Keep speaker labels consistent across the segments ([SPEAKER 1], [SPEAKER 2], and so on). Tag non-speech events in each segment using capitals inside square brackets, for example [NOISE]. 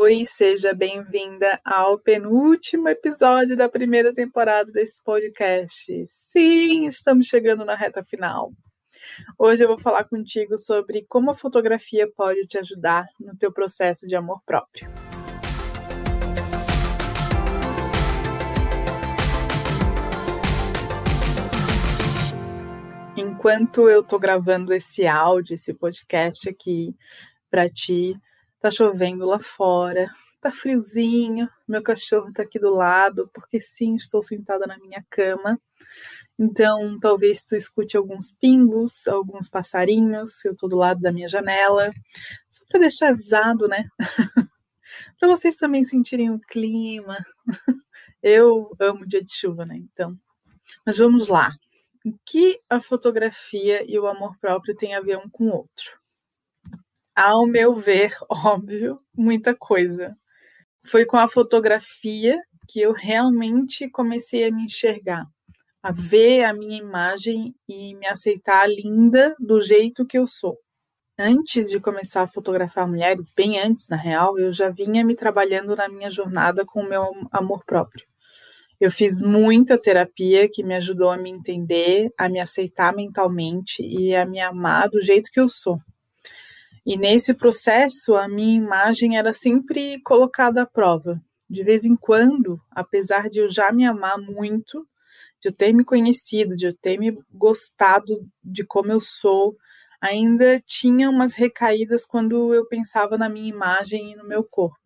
[SPEAKER 1] Oi, seja bem-vinda ao penúltimo episódio da primeira temporada desse podcast. Sim, estamos chegando na reta final. Hoje eu vou falar contigo sobre como a fotografia pode te ajudar no teu processo de amor próprio. Enquanto eu tô gravando esse áudio, esse podcast aqui para ti, Tá chovendo lá fora, tá friozinho, meu cachorro tá aqui do lado, porque sim, estou sentada na minha cama. Então, talvez tu escute alguns pingos, alguns passarinhos, eu tô do lado da minha janela, só para deixar avisado, né? [LAUGHS] para vocês também sentirem o clima. [LAUGHS] eu amo dia de chuva, né? Então, mas vamos lá. O que a fotografia e o amor próprio têm a ver um com o outro? Ao meu ver, [LAUGHS] óbvio, muita coisa. Foi com a fotografia que eu realmente comecei a me enxergar, a ver a minha imagem e me aceitar linda do jeito que eu sou. Antes de começar a fotografar mulheres, bem antes na real, eu já vinha me trabalhando na minha jornada com o meu amor próprio. Eu fiz muita terapia que me ajudou a me entender, a me aceitar mentalmente e a me amar do jeito que eu sou. E nesse processo, a minha imagem era sempre colocada à prova. De vez em quando, apesar de eu já me amar muito, de eu ter me conhecido, de eu ter me gostado de como eu sou, ainda tinha umas recaídas quando eu pensava na minha imagem e no meu corpo.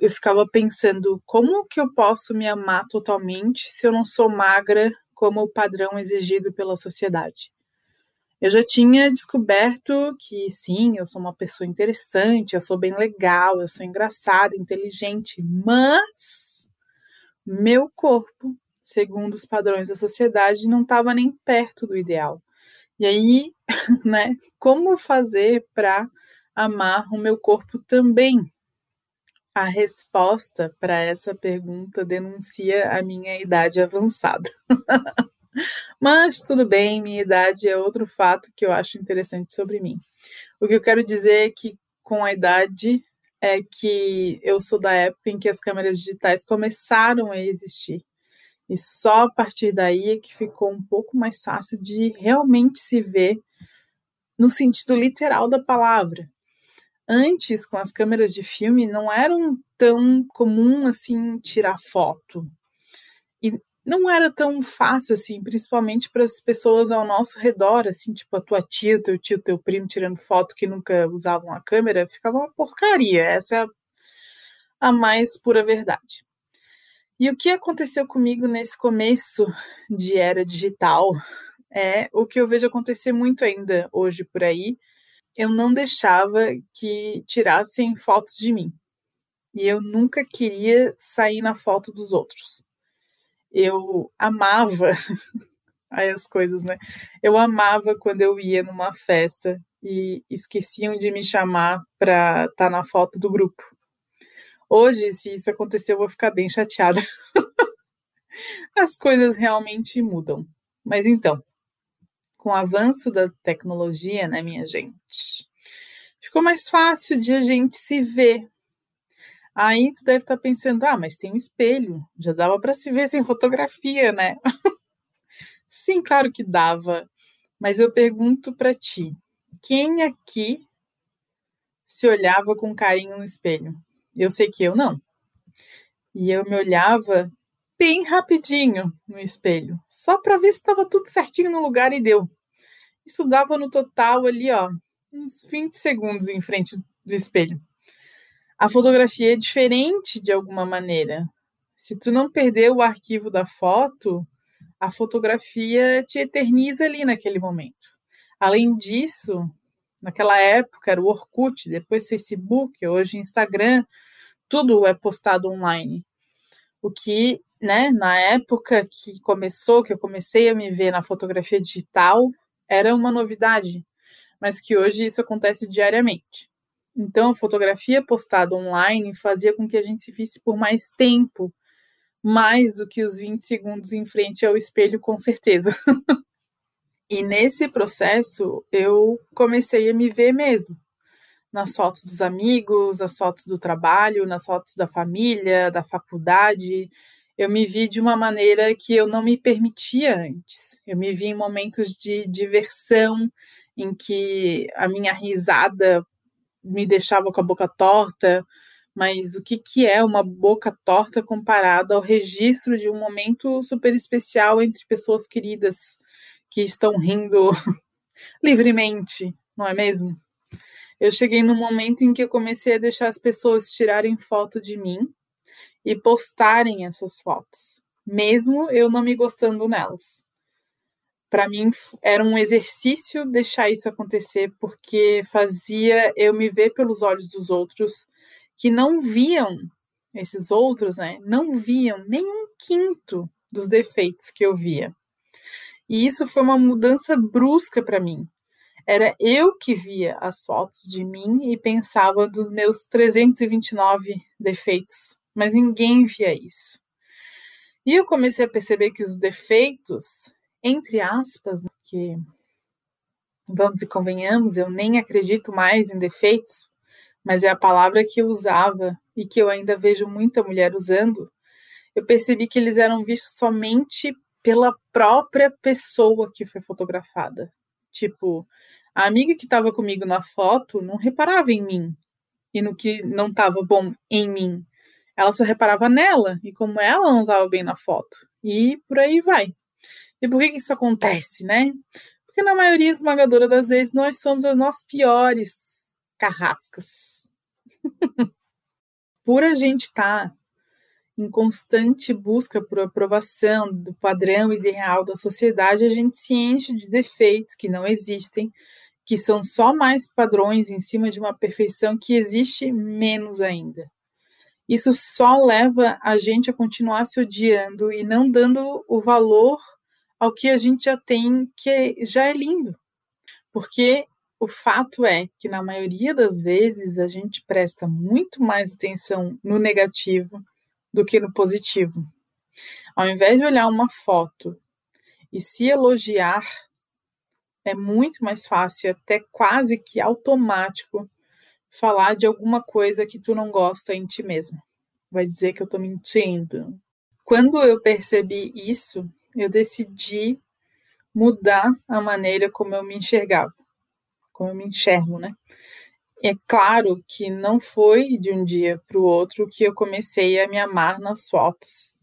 [SPEAKER 1] Eu ficava pensando, como que eu posso me amar totalmente se eu não sou magra como o padrão exigido pela sociedade? Eu já tinha descoberto que sim, eu sou uma pessoa interessante, eu sou bem legal, eu sou engraçada, inteligente, mas meu corpo, segundo os padrões da sociedade, não estava nem perto do ideal. E aí, [LAUGHS] né, como fazer para amar o meu corpo também? A resposta para essa pergunta denuncia a minha idade avançada. [LAUGHS] Mas tudo bem, minha idade é outro fato que eu acho interessante sobre mim. O que eu quero dizer é que com a idade é que eu sou da época em que as câmeras digitais começaram a existir. E só a partir daí é que ficou um pouco mais fácil de realmente se ver no sentido literal da palavra. Antes, com as câmeras de filme, não eram tão comum assim tirar foto. E não era tão fácil assim, principalmente para as pessoas ao nosso redor, assim, tipo a tua tia, teu tio, teu primo tirando foto que nunca usavam a câmera, ficava uma porcaria. Essa é a, a mais pura verdade. E o que aconteceu comigo nesse começo de era digital é o que eu vejo acontecer muito ainda hoje por aí. Eu não deixava que tirassem fotos de mim. E eu nunca queria sair na foto dos outros eu amava [LAUGHS] aí as coisas, né? Eu amava quando eu ia numa festa e esqueciam de me chamar para estar tá na foto do grupo. Hoje, se isso acontecer, eu vou ficar bem chateada. [LAUGHS] As coisas realmente mudam. Mas então, com o avanço da tecnologia, né, minha gente, ficou mais fácil de a gente se ver Aí tu deve estar tá pensando, ah, mas tem um espelho, já dava para se ver sem fotografia, né? [LAUGHS] Sim, claro que dava. Mas eu pergunto para ti, quem aqui se olhava com carinho no espelho? Eu sei que eu não. E eu me olhava bem rapidinho no espelho, só para ver se estava tudo certinho no lugar e deu. Isso dava no total ali, ó, uns 20 segundos em frente do espelho a fotografia é diferente de alguma maneira. Se tu não perder o arquivo da foto, a fotografia te eterniza ali naquele momento. Além disso, naquela época era o Orkut, depois Facebook, hoje Instagram, tudo é postado online. O que, né, na época que começou, que eu comecei a me ver na fotografia digital, era uma novidade, mas que hoje isso acontece diariamente. Então, a fotografia postada online fazia com que a gente se visse por mais tempo, mais do que os 20 segundos em frente ao espelho, com certeza. [LAUGHS] e nesse processo, eu comecei a me ver mesmo. nas fotos dos amigos, nas fotos do trabalho, nas fotos da família, da faculdade. Eu me vi de uma maneira que eu não me permitia antes. Eu me vi em momentos de diversão, em que a minha risada me deixava com a boca torta, mas o que, que é uma boca torta comparada ao registro de um momento super especial entre pessoas queridas que estão rindo [LAUGHS] livremente, não é mesmo? Eu cheguei no momento em que eu comecei a deixar as pessoas tirarem foto de mim e postarem essas fotos, mesmo eu não me gostando nelas. Para mim era um exercício deixar isso acontecer, porque fazia eu me ver pelos olhos dos outros que não viam esses outros, né? Não viam nem um quinto dos defeitos que eu via. E isso foi uma mudança brusca para mim. Era eu que via as fotos de mim e pensava dos meus 329 defeitos, mas ninguém via isso. E eu comecei a perceber que os defeitos, entre aspas, né, que vamos e convenhamos, eu nem acredito mais em defeitos, mas é a palavra que eu usava e que eu ainda vejo muita mulher usando, eu percebi que eles eram vistos somente pela própria pessoa que foi fotografada. Tipo, a amiga que estava comigo na foto não reparava em mim e no que não estava bom em mim. Ela só reparava nela e como ela não estava bem na foto. E por aí vai. E por que, que isso acontece, né? Porque na maioria esmagadora das vezes nós somos as nossas piores carrascas [LAUGHS] por a gente estar tá em constante busca por aprovação do padrão ideal da sociedade, a gente se enche de defeitos que não existem, que são só mais padrões em cima de uma perfeição que existe menos ainda. Isso só leva a gente a continuar se odiando e não dando o valor ao que a gente já tem, que já é lindo. Porque o fato é que, na maioria das vezes, a gente presta muito mais atenção no negativo do que no positivo. Ao invés de olhar uma foto e se elogiar, é muito mais fácil, até quase que automático, falar de alguma coisa que tu não gosta em ti mesmo. Vai dizer que eu tô mentindo. Quando eu percebi isso, eu decidi mudar a maneira como eu me enxergava como eu me enxergo, né? É claro que não foi de um dia para o outro que eu comecei a me amar nas fotos.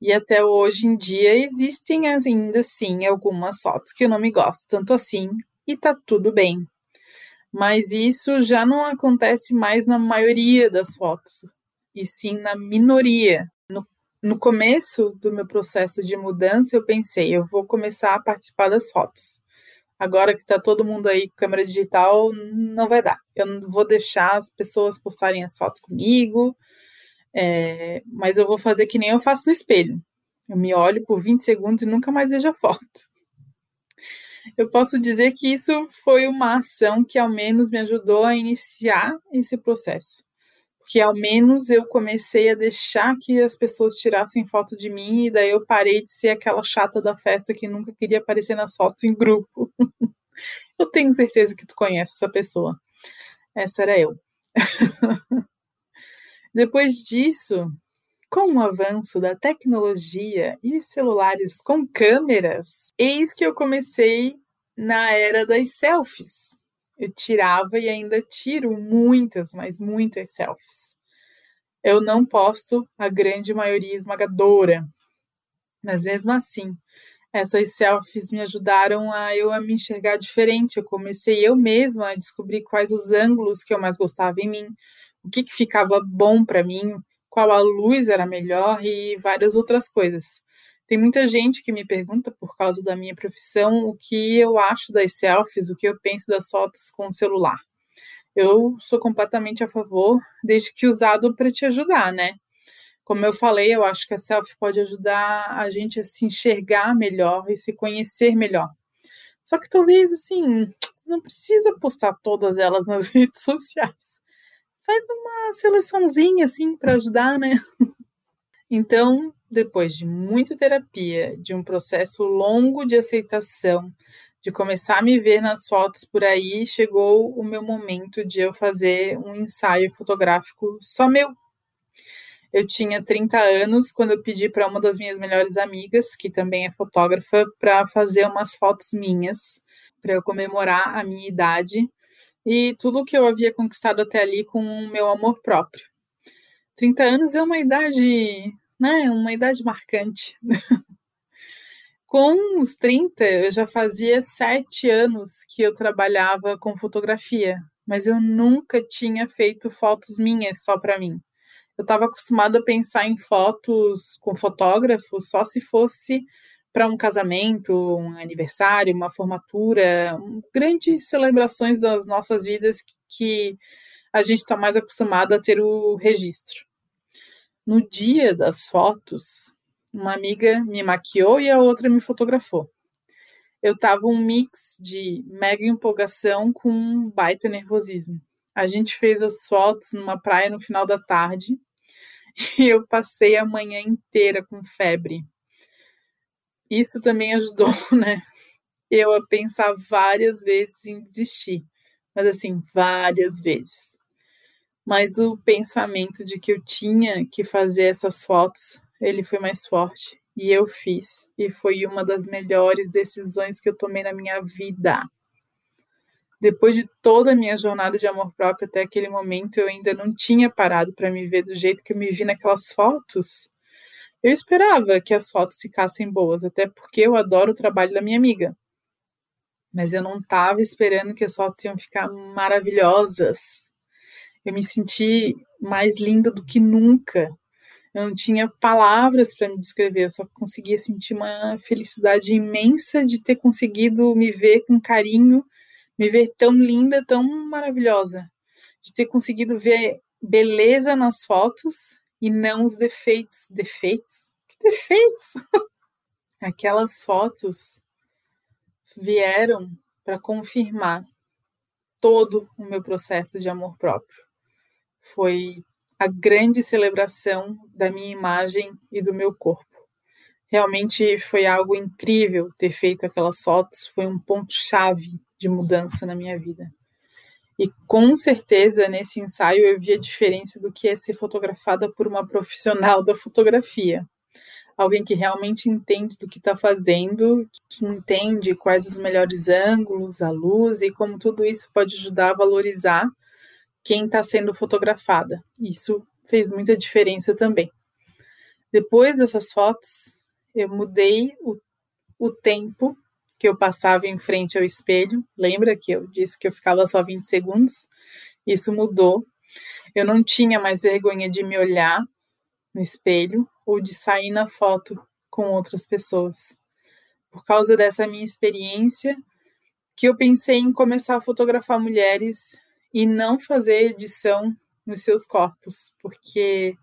[SPEAKER 1] E até hoje em dia existem ainda sim algumas fotos que eu não me gosto tanto assim e tá tudo bem. Mas isso já não acontece mais na maioria das fotos, e sim na minoria. No, começo do meu processo de mudança, eu pensei, eu vou começar a participar das fotos agora que está todo mundo aí com câmera digital, não vai dar. Eu não vou deixar as pessoas postarem as fotos comigo, é, mas eu vou fazer que nem eu faço no espelho. Eu me olho por 20 segundos e nunca mais vejo a foto. Eu posso dizer que isso foi uma ação que ao menos me ajudou a iniciar esse processo que ao menos eu comecei a deixar que as pessoas tirassem foto de mim e daí eu parei de ser aquela chata da festa que nunca queria aparecer nas fotos em grupo. [LAUGHS] eu tenho certeza que tu conhece essa pessoa. Essa era eu. [LAUGHS] Depois disso, com o avanço da tecnologia e os celulares com câmeras, eis que eu comecei na era das selfies eu tirava e ainda tiro muitas, mas muitas selfies. Eu não posto a grande maioria esmagadora, mas mesmo assim, essas selfies me ajudaram a eu a me enxergar diferente. Eu comecei eu mesma a descobrir quais os ângulos que eu mais gostava em mim, o que, que ficava bom para mim, qual a luz era melhor e várias outras coisas. Tem muita gente que me pergunta, por causa da minha profissão, o que eu acho das selfies, o que eu penso das fotos com o celular. Eu sou completamente a favor, desde que usado para te ajudar, né? Como eu falei, eu acho que a selfie pode ajudar a gente a se enxergar melhor e se conhecer melhor. Só que talvez, assim, não precisa postar todas elas nas [LAUGHS] redes sociais. Faz uma seleçãozinha, assim, para ajudar, né? Então, depois de muita terapia, de um processo longo de aceitação, de começar a me ver nas fotos por aí, chegou o meu momento de eu fazer um ensaio fotográfico só meu. Eu tinha 30 anos quando eu pedi para uma das minhas melhores amigas, que também é fotógrafa, para fazer umas fotos minhas, para eu comemorar a minha idade e tudo que eu havia conquistado até ali com o meu amor próprio. 30 anos é uma idade, né, uma idade marcante. [LAUGHS] Com os 30, eu já fazia sete anos que eu trabalhava com fotografia, mas eu nunca tinha feito fotos minhas só para mim. Eu estava acostumada a pensar em fotos com fotógrafo só se fosse para um casamento, um aniversário, uma formatura, grandes celebrações das nossas vidas que a gente está mais acostumado a ter o registro. No dia das fotos, uma amiga me maquiou e a outra me fotografou. Eu tava um mix de mega empolgação com um baita nervosismo. A gente fez as fotos numa praia no final da tarde [LAUGHS] e eu passei a manhã inteira com febre. Isso também ajudou, [LAUGHS] né? Eu a pensar várias vezes em desistir, mas assim, várias vezes. Mas o pensamento de que eu tinha que fazer essas fotos ele foi mais forte e eu fiz. E foi uma das melhores decisões que eu tomei na minha vida. Depois de toda a minha jornada de amor próprio até aquele momento, eu ainda não tinha parado para me ver do jeito que eu me vi naquelas fotos. Eu esperava que as fotos ficassem boas, até porque eu adoro o trabalho da minha amiga. Mas eu não estava esperando que as fotos iam ficar maravilhosas. Eu me senti mais linda do que nunca. Eu não tinha palavras para me descrever, eu só conseguia sentir uma felicidade imensa de ter conseguido me ver com carinho, me ver tão linda, tão maravilhosa, de ter conseguido ver beleza nas fotos e não os defeitos. Defeitos? Que defeitos? [LAUGHS] Aquelas fotos vieram para confirmar todo o meu processo de amor próprio. Foi a grande celebração da minha imagem e do meu corpo. Realmente foi algo incrível ter feito aquelas fotos, foi um ponto-chave de mudança na minha vida. E com certeza nesse ensaio eu vi a diferença do que é ser fotografada por uma profissional da fotografia. Alguém que realmente entende do que está fazendo, que entende quais os melhores ângulos, a luz e como tudo isso pode ajudar a valorizar quem está sendo fotografada. Isso fez muita diferença também. Depois dessas fotos, eu mudei o, o tempo que eu passava em frente ao espelho. Lembra que eu disse que eu ficava só 20 segundos? Isso mudou. Eu não tinha mais vergonha de me olhar no espelho ou de sair na foto com outras pessoas. Por causa dessa minha experiência, que eu pensei em começar a fotografar mulheres e não fazer edição nos seus corpos, porque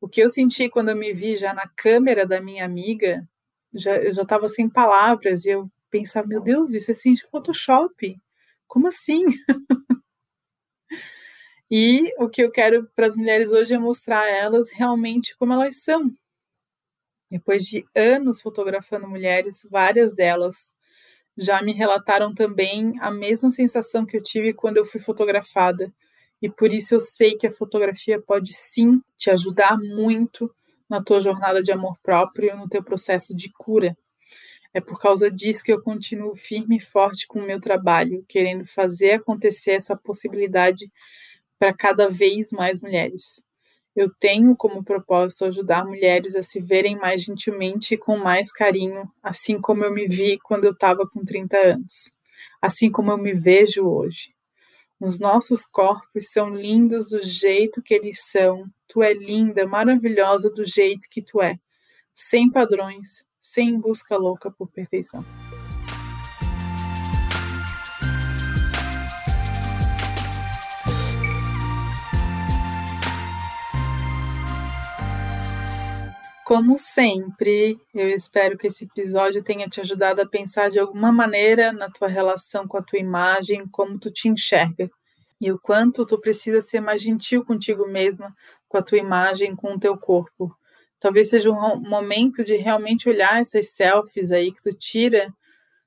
[SPEAKER 1] o que eu senti quando eu me vi já na câmera da minha amiga, já, eu já estava sem palavras e eu pensava, meu Deus, isso é assim de Photoshop, como assim? [LAUGHS] e o que eu quero para as mulheres hoje é mostrar elas realmente como elas são. Depois de anos fotografando mulheres, várias delas já me relataram também a mesma sensação que eu tive quando eu fui fotografada. E por isso eu sei que a fotografia pode sim te ajudar muito na tua jornada de amor próprio, no teu processo de cura. É por causa disso que eu continuo firme e forte com o meu trabalho, querendo fazer acontecer essa possibilidade para cada vez mais mulheres. Eu tenho como propósito ajudar mulheres a se verem mais gentilmente e com mais carinho, assim como eu me vi quando eu estava com 30 anos, assim como eu me vejo hoje. Os nossos corpos são lindos do jeito que eles são. Tu é linda, maravilhosa do jeito que tu é, sem padrões, sem busca louca por perfeição. Como sempre, eu espero que esse episódio tenha te ajudado a pensar de alguma maneira na tua relação com a tua imagem, como tu te enxerga e o quanto tu precisa ser mais gentil contigo mesma, com a tua imagem, com o teu corpo. Talvez seja um momento de realmente olhar essas selfies aí que tu tira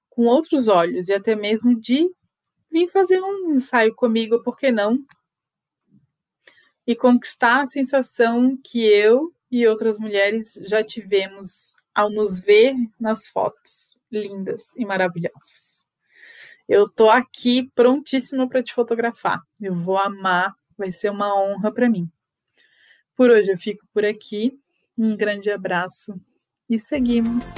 [SPEAKER 1] com outros olhos e até mesmo de vir fazer um ensaio comigo, por que não? E conquistar a sensação que eu e outras mulheres já tivemos ao nos ver nas fotos lindas e maravilhosas. Eu tô aqui prontíssima para te fotografar. Eu vou amar, vai ser uma honra para mim. Por hoje eu fico por aqui. Um grande abraço e seguimos.